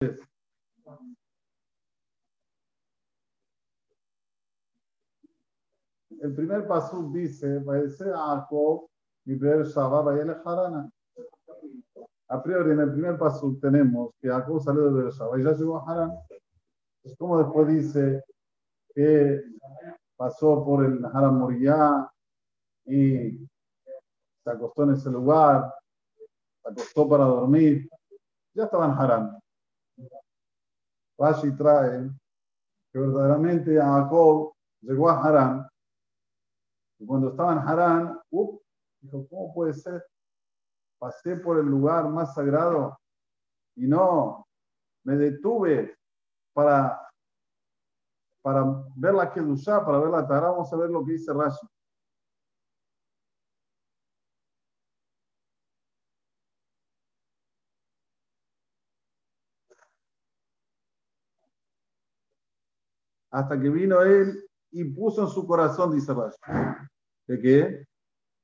El primer paso dice, vaya Harana. A priori, en el primer paso tenemos que Jacob salió de Beersheba y ya llegó a Harán. Como después dice que pasó por el Haram Moriah y se acostó en ese lugar, se acostó para dormir, ya estaba en Harán. Rashi trae que verdaderamente Jacob llegó a Harán y cuando estaba en Harán, dijo, ¿cómo puede ser? Pasé por el lugar más sagrado y no me detuve para, para ver la Kedusha, para ver la Tara. Vamos a ver lo que dice Rashi. Hasta que vino él y puso en su corazón, dice Rashi, ¿de qué?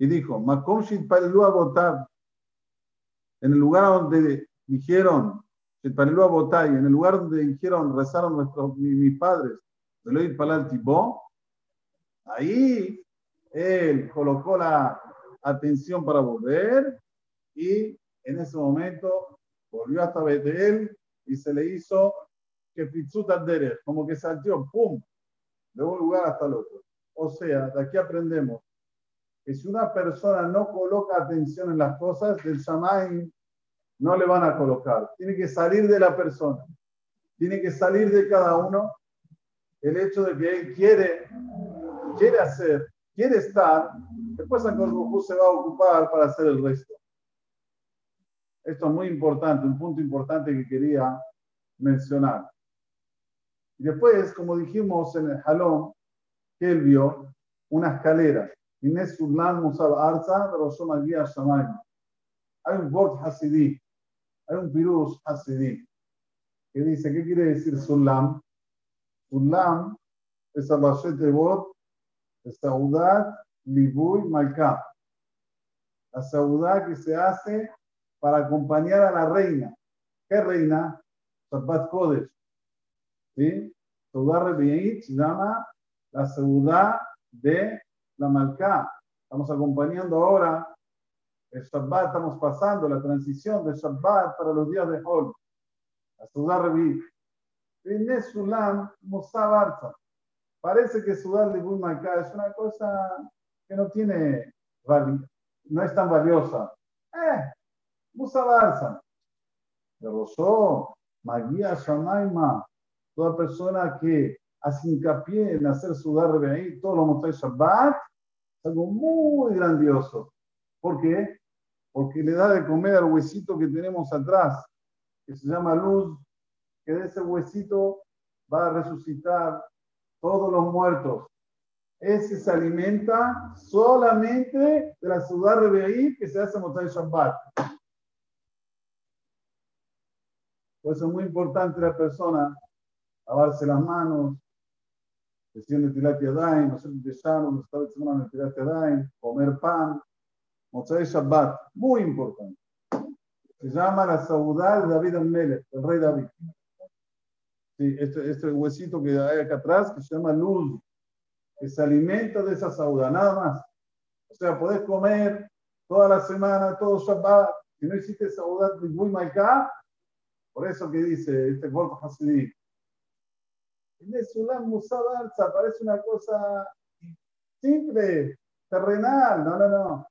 Y dijo, Makom a votar en el lugar donde dijeron, a votar en el lugar donde dijeron, rezaron nuestros, mis, padres, de Palal Tibó, ahí él colocó la atención para volver y en ese momento volvió hasta Betel y se le hizo que Pitzuta como que saltó, ¡pum!, de un lugar hasta el otro. O sea, de aquí aprendemos que si una persona no coloca atención en las cosas, del Shamay no le van a colocar. Tiene que salir de la persona. Tiene que salir de cada uno el hecho de que él quiere, quiere hacer, quiere estar, después a se va a ocupar para hacer el resto. Esto es muy importante, un punto importante que quería mencionar. Y después, como dijimos en el jalón, que él vio una escalera. Hay un Bort Hasidí, hay un Pirus Hasidí, que dice, ¿qué quiere decir Sulam? Sulam es el de Bot, Saudat, Libuy, Malká. La Saudá que se hace para acompañar a la reina. ¿Qué reina? Shabbat Kodesh. ¿Sí? Saudá se llama la Saudá de la Malká. Estamos acompañando ahora el Shabbat, estamos pasando la transición de Shabbat para los días de Hol. La Saudá Rebe'it. Sulam Musabarza. Parece que Sudar de Malká es una cosa que no tiene no es tan valiosa. Eh, Musabarza. De Rosó, Magia Shamaima, toda persona que hace hincapié en hacer sudar ahí todos los Motzai Shabbat, es algo muy grandioso. ¿Por qué? Porque le da de comer al huesito que tenemos atrás, que se llama luz, que de ese huesito va a resucitar todos los muertos. Ese se alimenta solamente de la sudar ahí que se hace Motzai Shabbat. Por eso es muy importante la persona lavarse las manos, decir Netilat Yadayim, hacer Yeshanon, estar en Netilat Yadayim, comer pan, Motzai Shabbat, muy importante. Se llama la Saudá de David Amelech, el rey David. Sí, este, este huesito que hay acá atrás, que se llama luz, que se alimenta de esa saudá, nada más. O sea, podés comer toda la semana, todo Shabbat, si no hiciste saudá de muy Maika, por eso que dice este Golfo Hasidí, Sulam Musabarza parece una cosa simple, terrenal. No, no, no.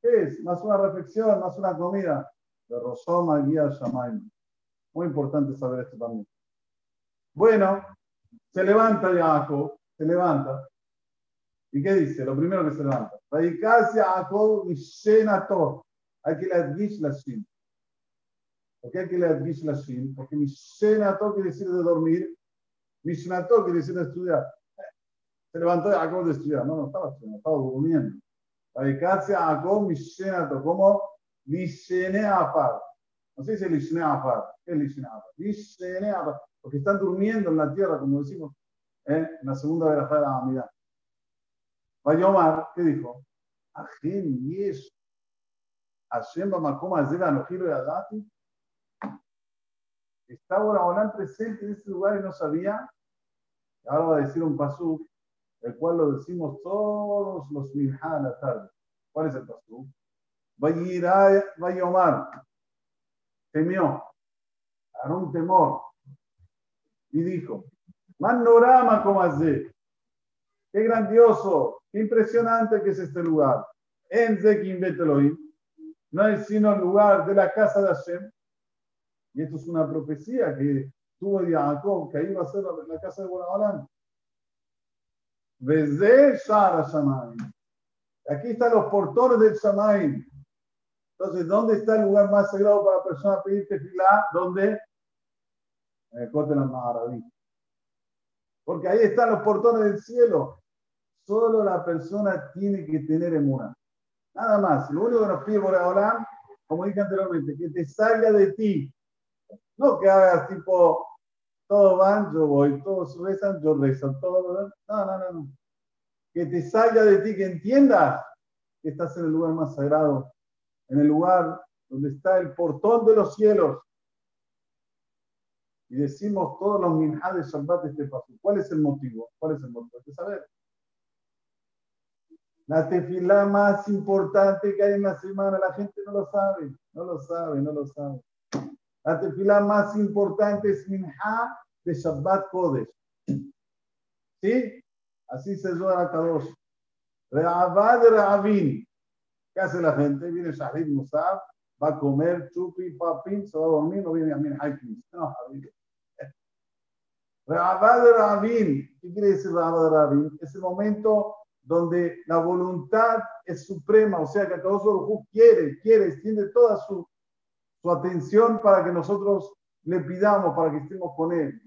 ¿Qué es? Más una reflexión, más una comida. De Rosoma Guía Shamaim. Muy importante saber esto también. Bueno, se levanta Jacob, se levanta. ¿Y qué dice? Lo primero que se levanta. Jacob Mishenato. Hay que leer la Shin. ¿Por qué hay que leer la Shin? Porque Mishenato quiere decir de dormir Mishnato quiere decir estudiar. Se levantó y acabó de estudiar. No, no estaba estudiando, estaba durmiendo. Dedicarse a Jacob Mishnato, como Lishene Afar. No sé si es Lishene Afar. ¿Qué es Lishene Afar? Lishene Afar. Porque están durmiendo en la tierra, como decimos ¿eh? en la segunda verajá de la Amidad. Vayomar, ¿qué dijo? Ajen Yesh. Hashem Bamakom Azela Anojiro Yadati. Estaba Boraholam presente en ese lugar y no sabía. Ahora va a decir un pasú, el cual lo decimos todos los minjá a la tarde. ¿Cuál es el pasú? Omar temió, un temor y dijo, Manorama como hace, qué grandioso, qué impresionante que es este lugar. En Zekim Betelohim, no es sino el lugar de la casa de Hashem. Y esto es una profecía que tuvo Jacob, que ahí va a ser la, casa de Boraholam. Desde Shara Shamayim. Aquí están los portores del Shamayim. Entonces, ¿dónde está el lugar más sagrado para la persona pedir tefilá? ¿Dónde? En el Cote la Maravilla. Porque ahí están los portones del cielo. Solo la persona tiene que tener emuna. Nada más. Lo único que nos pide por ahora, como dije anteriormente, que te salga de ti. No que hagas tipo, todos van, yo voy, todos rezan, yo rezo, todo, no, no, no, no. Que te salga de ti, que entiendas que estás en el lugar más sagrado, en el lugar donde está el portón de los cielos. Y decimos todos los minhad de de este paso. ¿Cuál es el motivo? ¿Cuál es el motivo? Hay que saber. La tefilá más importante que hay en la semana, la gente no lo sabe, no lo sabe, no lo sabe. La tefilá más importante es Minha de Shabbat Kodesh. ¿Sí? Así se llama a Kadosh. Re'avad Re'avin. ¿Qué hace la gente? Viene Shahid Musab, va a comer chupi, papín, se va a dormir, no viene a Min Haikim. No, Re'avad Re'avin. ¿Qué quiere decir Re'avad Re'avin? Es el momento donde la voluntad es suprema, o sea que Akadosh quiere, quiere, extiende toda su, su atención para que nosotros le pidamos, para que estemos con él,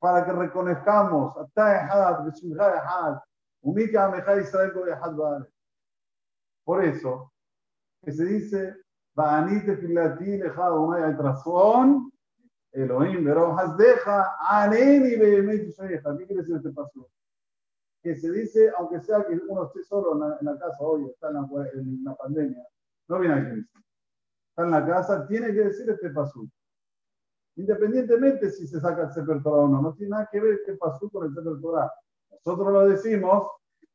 para que reconozcamos, por eso, que se dice, Elohim, pero deja, aneni ¿Qué quiere decir este paso? que se dice, aunque sea que uno esté solo en la, casa hoy, está en la, pandemia, no viene a Cristo. Está en la casa, tiene que decir este pasú. Independientemente si se saca el Sefer Torah o no, no tiene nada que ver este pasú con el Sefer Torah. Nosotros lo decimos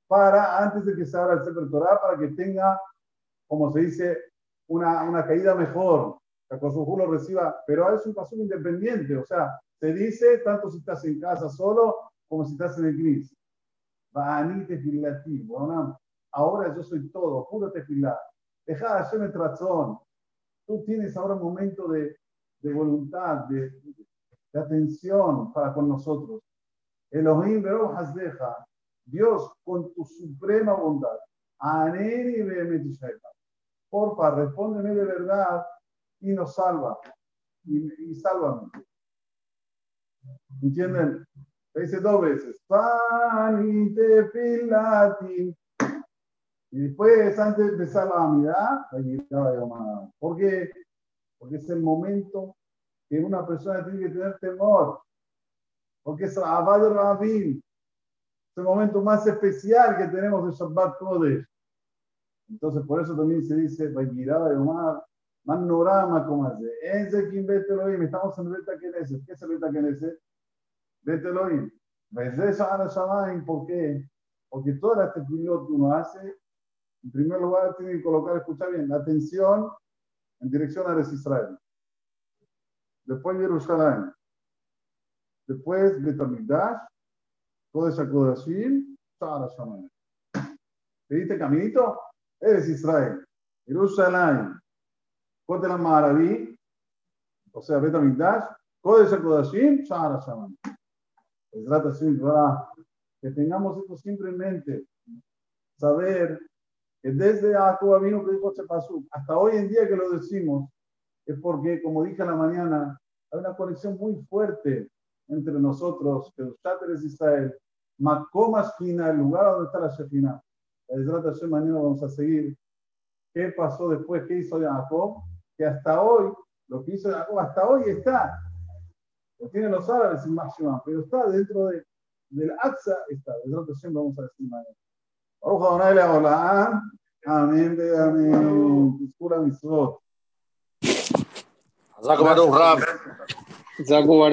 para, antes de que se abra el Sefer Torah, para que tenga, como se dice, una, una caída mejor, que Kosujú lo reciba, pero es un pasú independiente, o sea, se dice tanto si estás en casa solo como si estás en el Cristo. Ahora yo soy todo, puro tefilá. Deja de hacerme razón. Tú tienes ahora un momento de, de voluntad, de, de, atención para con nosotros. Elohim deja, Dios con tu suprema bondad. Porfa, respóndeme de verdad y nos salva. Y, y sálvame. ¿Entienden? dice dos veces. Y después, antes de empezar la amidad, ¿Por qué? Porque es el momento que una persona tiene que tener temor. Porque es Abad Rabin. Es el momento más especial que tenemos de Shabbat Kodesh. Entonces, por eso también se dice, Vaygirá de Omar, Manorama, como hace. Ese quien vete lo Estamos en Beta Keneset. ¿Qué es el Beta Keneset? Vete Elohim. ¿Por qué? Porque todas las tefilot que uno hace, en primer lugar, tiene que colocar, escucha bien, la atención en dirección a Israel. Después Jerusalén. Después Betamigdash. Kodesh HaKodashim. Shara Shamayim. ¿Pediste caminito? Eres Israel. Jerusalén. Kotel Maraví. O sea, Betamigdash. Kodesh HaKodashim. Shara Shamayim que tengamos esto siempre en mente. Saber que desde Jacob vino que dijo pasó hasta hoy en día que lo decimos, es porque, como dije en la mañana, hay una conexión muy fuerte entre nosotros, que los Israel, Macomas Fina, el lugar donde está la Shefina. Desde mañana vamos a seguir. Qué pasó después, qué hizo Jacob, que hasta hoy, lo que hizo Jacob hasta hoy está lo tienen los árabes en máxima, pero está dentro de, del AXA, está, de vamos a decir mañana. ברוך ה' לעולם, אמן ויאמין, תזכו למצוות. זגו ברוך רב. זגו ברוך